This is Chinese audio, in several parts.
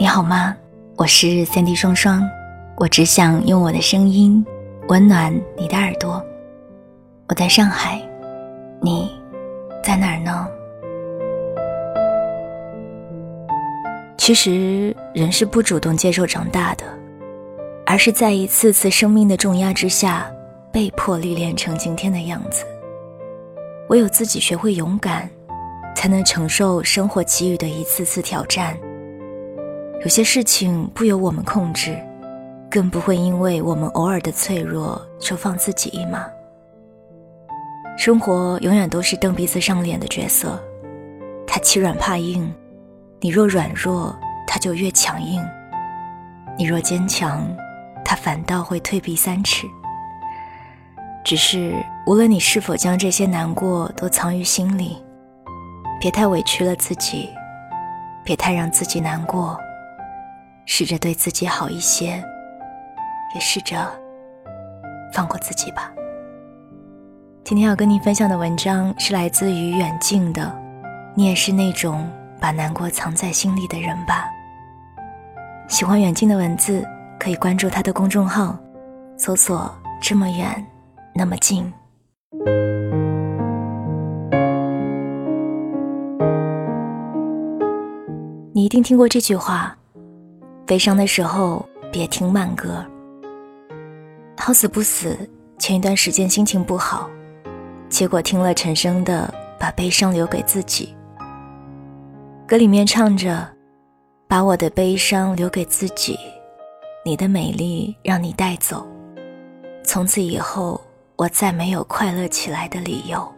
你好吗？我是三 D 双双，我只想用我的声音温暖你的耳朵。我在上海，你在哪儿呢？其实，人是不主动接受长大的，而是在一次次生命的重压之下，被迫历练成今天的样子。唯有自己学会勇敢，才能承受生活给予的一次次挑战。有些事情不由我们控制，更不会因为我们偶尔的脆弱就放自己一马。生活永远都是蹬鼻子上脸的角色，他欺软怕硬，你若软弱，他就越强硬；你若坚强，他反倒会退避三尺。只是无论你是否将这些难过都藏于心里，别太委屈了自己，别太让自己难过。试着对自己好一些，也试着放过自己吧。今天要跟你分享的文章是来自于远近的，你也是那种把难过藏在心里的人吧？喜欢远近的文字，可以关注他的公众号，搜索“这么远，那么近”。你一定听过这句话。悲伤的时候别听慢歌。好死不死，前一段时间心情不好，结果听了陈升的《把悲伤留给自己》。歌里面唱着：“把我的悲伤留给自己，你的美丽让你带走，从此以后我再没有快乐起来的理由。”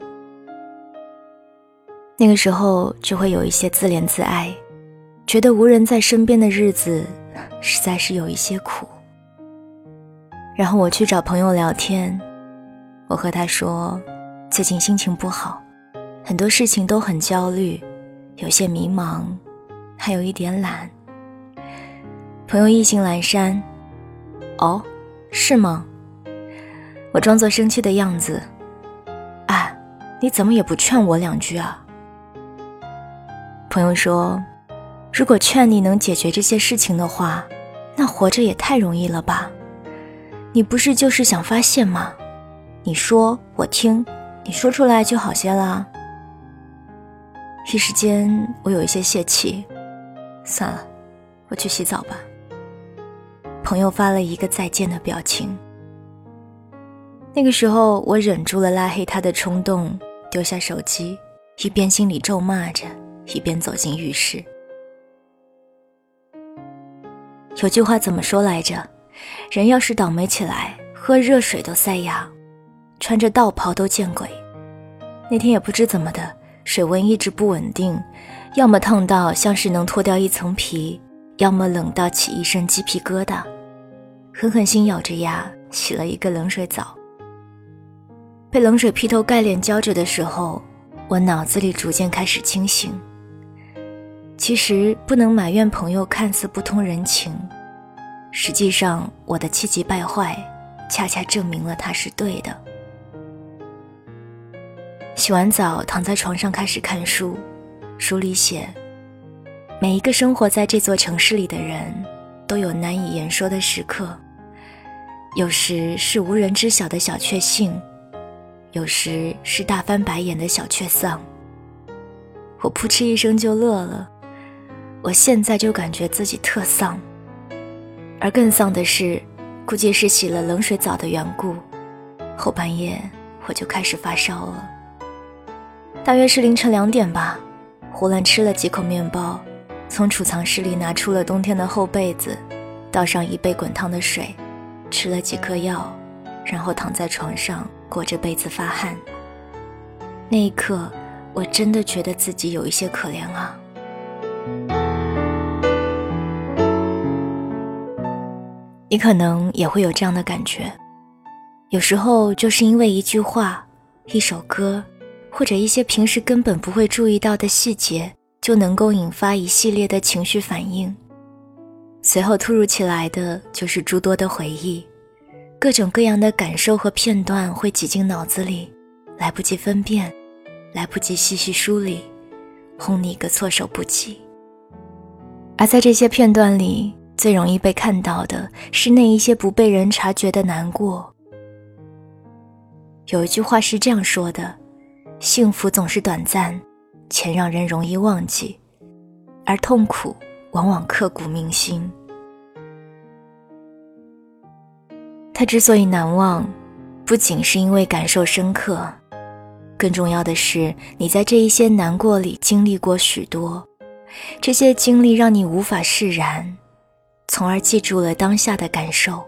那个时候就会有一些自怜自哀，觉得无人在身边的日子。实在是有一些苦。然后我去找朋友聊天，我和他说，最近心情不好，很多事情都很焦虑，有些迷茫，还有一点懒。朋友意兴阑珊，哦，是吗？我装作生气的样子，啊，你怎么也不劝我两句啊？朋友说。如果劝你能解决这些事情的话，那活着也太容易了吧？你不是就是想发泄吗？你说我听，你说出来就好些啦。一时间我有一些泄气，算了，我去洗澡吧。朋友发了一个再见的表情。那个时候我忍住了拉黑他的冲动，丢下手机，一边心里咒骂着，一边走进浴室。有句话怎么说来着？人要是倒霉起来，喝热水都塞牙，穿着道袍都见鬼。那天也不知怎么的，水温一直不稳定，要么烫到像是能脱掉一层皮，要么冷到起一身鸡皮疙瘩。狠狠心咬着牙洗了一个冷水澡。被冷水劈头盖脸浇着的时候，我脑子里逐渐开始清醒。其实不能埋怨朋友看似不通人情，实际上我的气急败坏，恰恰证明了他是对的。洗完澡，躺在床上开始看书，书里写，每一个生活在这座城市里的人，都有难以言说的时刻，有时是无人知晓的小确幸，有时是大翻白眼的小确丧。我扑哧一声就乐了。我现在就感觉自己特丧，而更丧的是，估计是洗了冷水澡的缘故，后半夜我就开始发烧了。大约是凌晨两点吧，胡乱吃了几口面包，从储藏室里拿出了冬天的厚被子，倒上一杯滚烫的水，吃了几颗药，然后躺在床上裹着被子发汗。那一刻，我真的觉得自己有一些可怜啊。你可能也会有这样的感觉，有时候就是因为一句话、一首歌，或者一些平时根本不会注意到的细节，就能够引发一系列的情绪反应。随后突如其来的就是诸多的回忆，各种各样的感受和片段会挤进脑子里，来不及分辨，来不及细细梳理，轰你个措手不及。而在这些片段里，最容易被看到的是那一些不被人察觉的难过。有一句话是这样说的：“幸福总是短暂，且让人容易忘记；而痛苦往往刻骨铭心。”他之所以难忘，不仅是因为感受深刻，更重要的是你在这一些难过里经历过许多，这些经历让你无法释然，从而记住了当下的感受。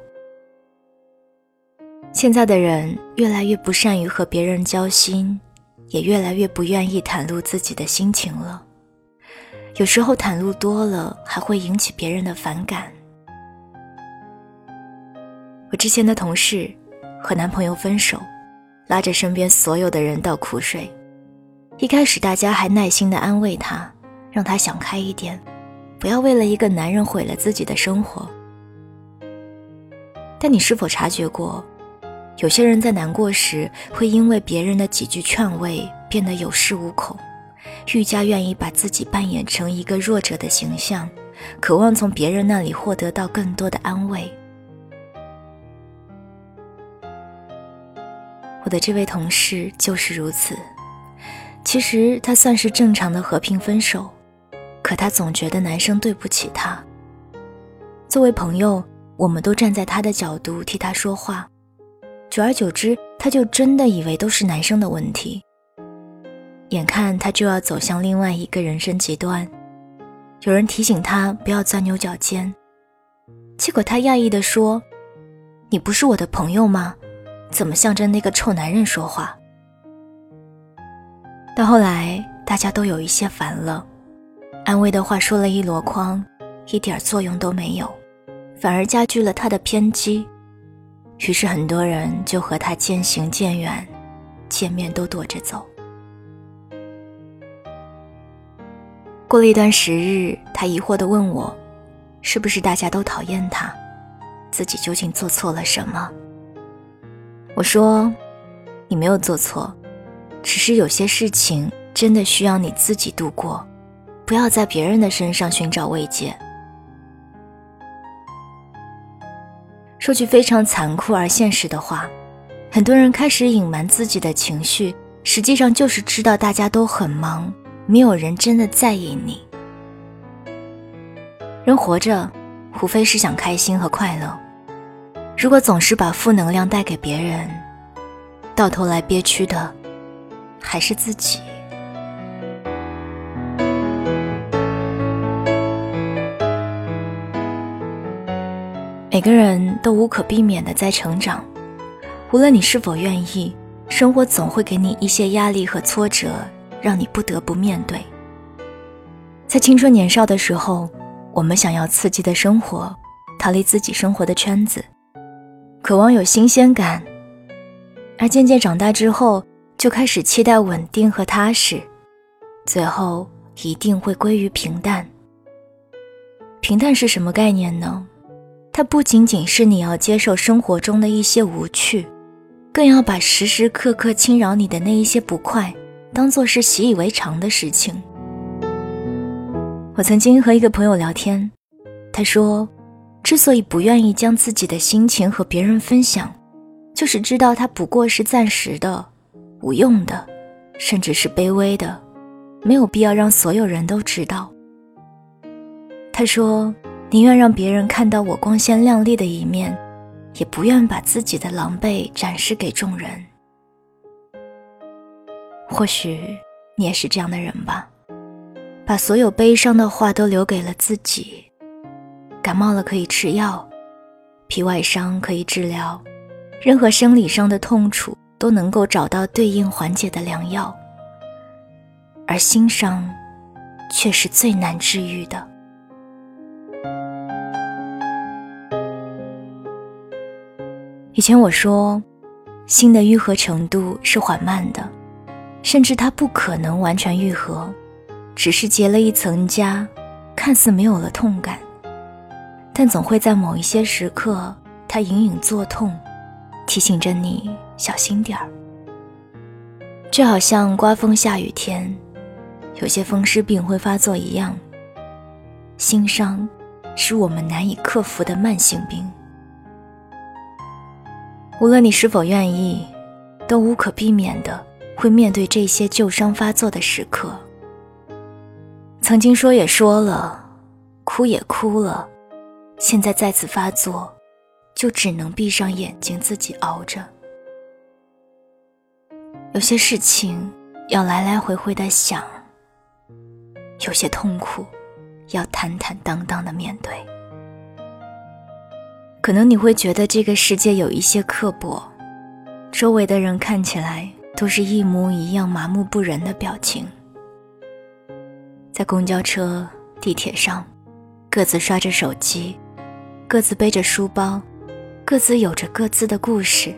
现在的人越来越不善于和别人交心，也越来越不愿意袒露自己的心情了。有时候袒露多了，还会引起别人的反感。我之前的同事和男朋友分手，拉着身边所有的人倒苦水。一开始大家还耐心的安慰他，让他想开一点，不要为了一个男人毁了自己的生活。但你是否察觉过，有些人在难过时会因为别人的几句劝慰变得有恃无恐，愈加愿意把自己扮演成一个弱者的形象，渴望从别人那里获得到更多的安慰。我的这位同事就是如此。其实他算是正常的和平分手，可他总觉得男生对不起他。作为朋友，我们都站在他的角度替他说话，久而久之，他就真的以为都是男生的问题。眼看他就要走向另外一个人生极端，有人提醒他不要钻牛角尖，结果他讶异地说：“你不是我的朋友吗？”怎么向着那个臭男人说话？到后来，大家都有一些烦了，安慰的话说了一箩筐，一点作用都没有，反而加剧了他的偏激。于是很多人就和他渐行渐远，见面都躲着走。过了一段时日，他疑惑地问我：“是不是大家都讨厌他？自己究竟做错了什么？”我说：“你没有做错，只是有些事情真的需要你自己度过，不要在别人的身上寻找慰藉。”说句非常残酷而现实的话，很多人开始隐瞒自己的情绪，实际上就是知道大家都很忙，没有人真的在意你。人活着，无非是想开心和快乐。如果总是把负能量带给别人，到头来憋屈的还是自己。每个人都无可避免的在成长，无论你是否愿意，生活总会给你一些压力和挫折，让你不得不面对。在青春年少的时候，我们想要刺激的生活，逃离自己生活的圈子。渴望有新鲜感，而渐渐长大之后，就开始期待稳定和踏实，最后一定会归于平淡。平淡是什么概念呢？它不仅仅是你要接受生活中的一些无趣，更要把时时刻刻侵扰你的那一些不快，当做是习以为常的事情。我曾经和一个朋友聊天，他说。之所以不愿意将自己的心情和别人分享，就是知道它不过是暂时的、无用的，甚至是卑微的，没有必要让所有人都知道。他说：“宁愿让别人看到我光鲜亮丽的一面，也不愿把自己的狼狈展示给众人。”或许你也是这样的人吧，把所有悲伤的话都留给了自己。感冒了可以吃药，皮外伤可以治疗，任何生理上的痛楚都能够找到对应缓解的良药，而心伤，却是最难治愈的。以前我说，心的愈合程度是缓慢的，甚至它不可能完全愈合，只是结了一层痂，看似没有了痛感。但总会在某一些时刻，它隐隐作痛，提醒着你小心点儿。就好像刮风下雨天，有些风湿病会发作一样。心伤，是我们难以克服的慢性病。无论你是否愿意，都无可避免的会面对这些旧伤发作的时刻。曾经说也说了，哭也哭了，现在再次发作，就只能闭上眼睛自己熬着。有些事情要来来回回的想，有些痛苦要坦坦荡荡的面对。可能你会觉得这个世界有一些刻薄，周围的人看起来都是一模一样麻木不仁的表情。在公交车、地铁上，各自刷着手机，各自背着书包，各自有着各自的故事。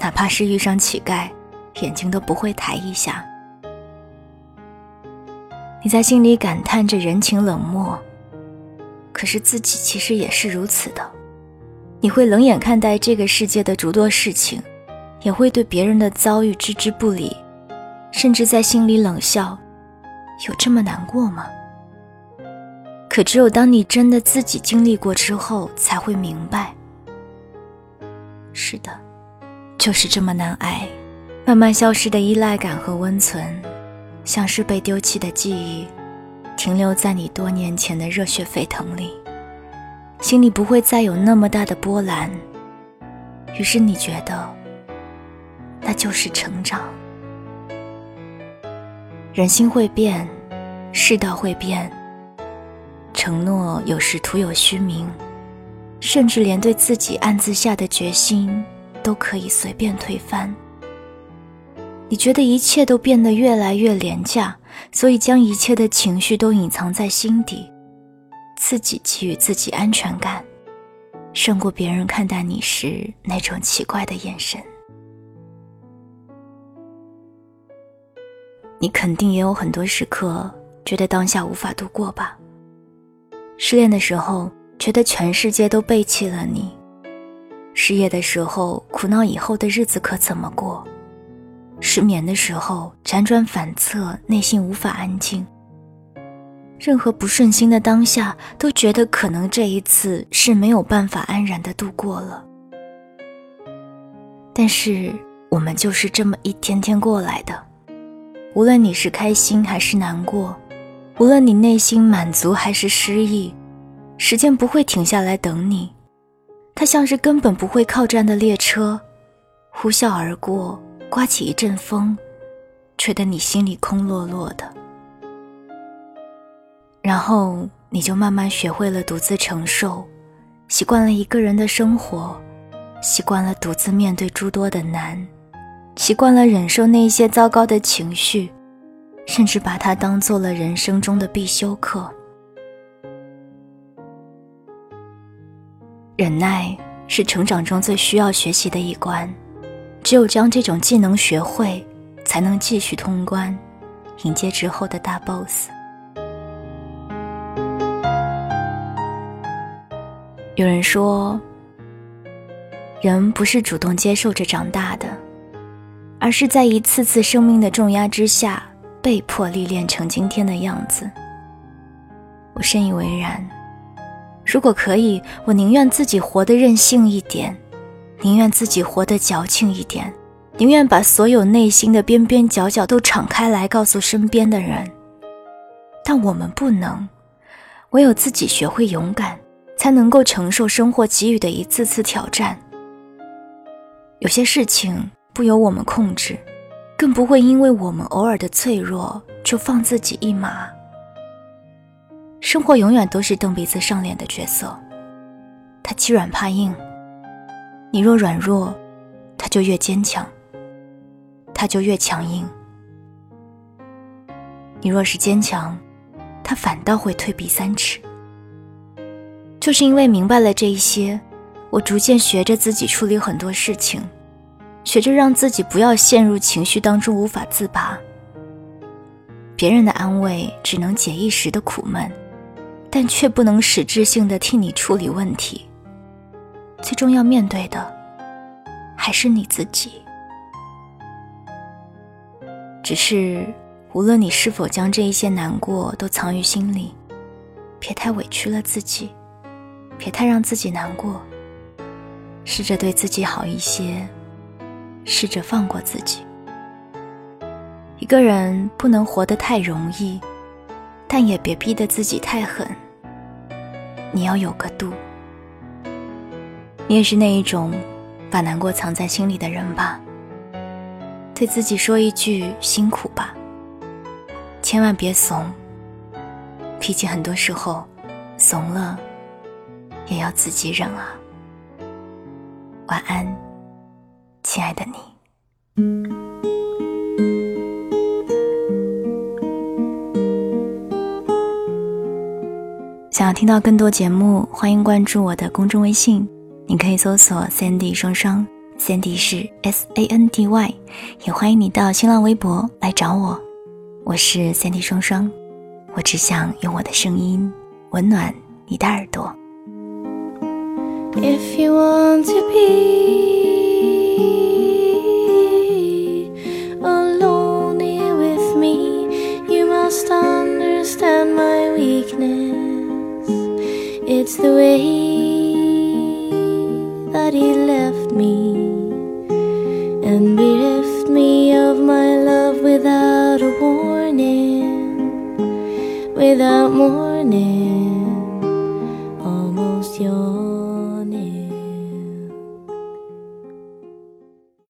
哪怕是遇上乞丐，眼睛都不会抬一下。你在心里感叹着人情冷漠，可是自己其实也是如此的。你会冷眼看待这个世界的诸多事情，也会对别人的遭遇置之不理，甚至在心里冷笑。有这么难过吗？可只有当你真的自己经历过之后，才会明白。是的，就是这么难挨。慢慢消失的依赖感和温存，像是被丢弃的记忆，停留在你多年前的热血沸腾里，心里不会再有那么大的波澜。于是你觉得，那就是成长。人心会变，世道会变。承诺有时徒有虚名，甚至连对自己暗自下的决心都可以随便推翻。你觉得一切都变得越来越廉价，所以将一切的情绪都隐藏在心底，自己给予自己安全感，胜过别人看待你时那种奇怪的眼神。你肯定也有很多时刻觉得当下无法度过吧？失恋的时候觉得全世界都背弃了你，失业的时候苦恼以后的日子可怎么过，失眠的时候辗转反侧，内心无法安静。任何不顺心的当下，都觉得可能这一次是没有办法安然的度过了。但是我们就是这么一天天过来的。无论你是开心还是难过，无论你内心满足还是失意，时间不会停下来等你，它像是根本不会靠站的列车，呼啸而过，刮起一阵风，吹得你心里空落落的。然后你就慢慢学会了独自承受，习惯了一个人的生活，习惯了独自面对诸多的难。习惯了忍受那些糟糕的情绪，甚至把它当做了人生中的必修课。忍耐是成长中最需要学习的一关，只有将这种技能学会，才能继续通关，迎接之后的大 boss。有人说，人不是主动接受着长大的。而是在一次次生命的重压之下，被迫历练成今天的样子。我深以为然。如果可以，我宁愿自己活得任性一点，宁愿自己活得矫情一点，宁愿把所有内心的边边角角都敞开来告诉身边的人。但我们不能，唯有自己学会勇敢，才能够承受生活给予的一次次挑战。有些事情。不由我们控制，更不会因为我们偶尔的脆弱就放自己一马。生活永远都是蹬鼻子上脸的角色，他欺软怕硬，你若软弱，他就越坚强，他就越强硬；你若是坚强，他反倒会退避三尺。就是因为明白了这一些，我逐渐学着自己处理很多事情。学着让自己不要陷入情绪当中无法自拔。别人的安慰只能解一时的苦闷，但却不能实质性的替你处理问题。最终要面对的，还是你自己。只是，无论你是否将这一些难过都藏于心里，别太委屈了自己，别太让自己难过。试着对自己好一些，试着放过自己。一个人不能活得太容易，但也别逼得自己太狠。你要有个度。你也是那一种把难过藏在心里的人吧？对自己说一句辛苦吧，千万别怂。脾气很多时候怂了，也要自己忍啊。晚安，亲爱的你。想要听到更多节目，欢迎关注我的公众微信。你可以搜索 “Sandy 双双 ”，Sandy 是 S A N D Y。也欢迎你到新浪微博来找我，我是 Sandy 双双。我只想用我的声音温暖你的耳朵。If you want to be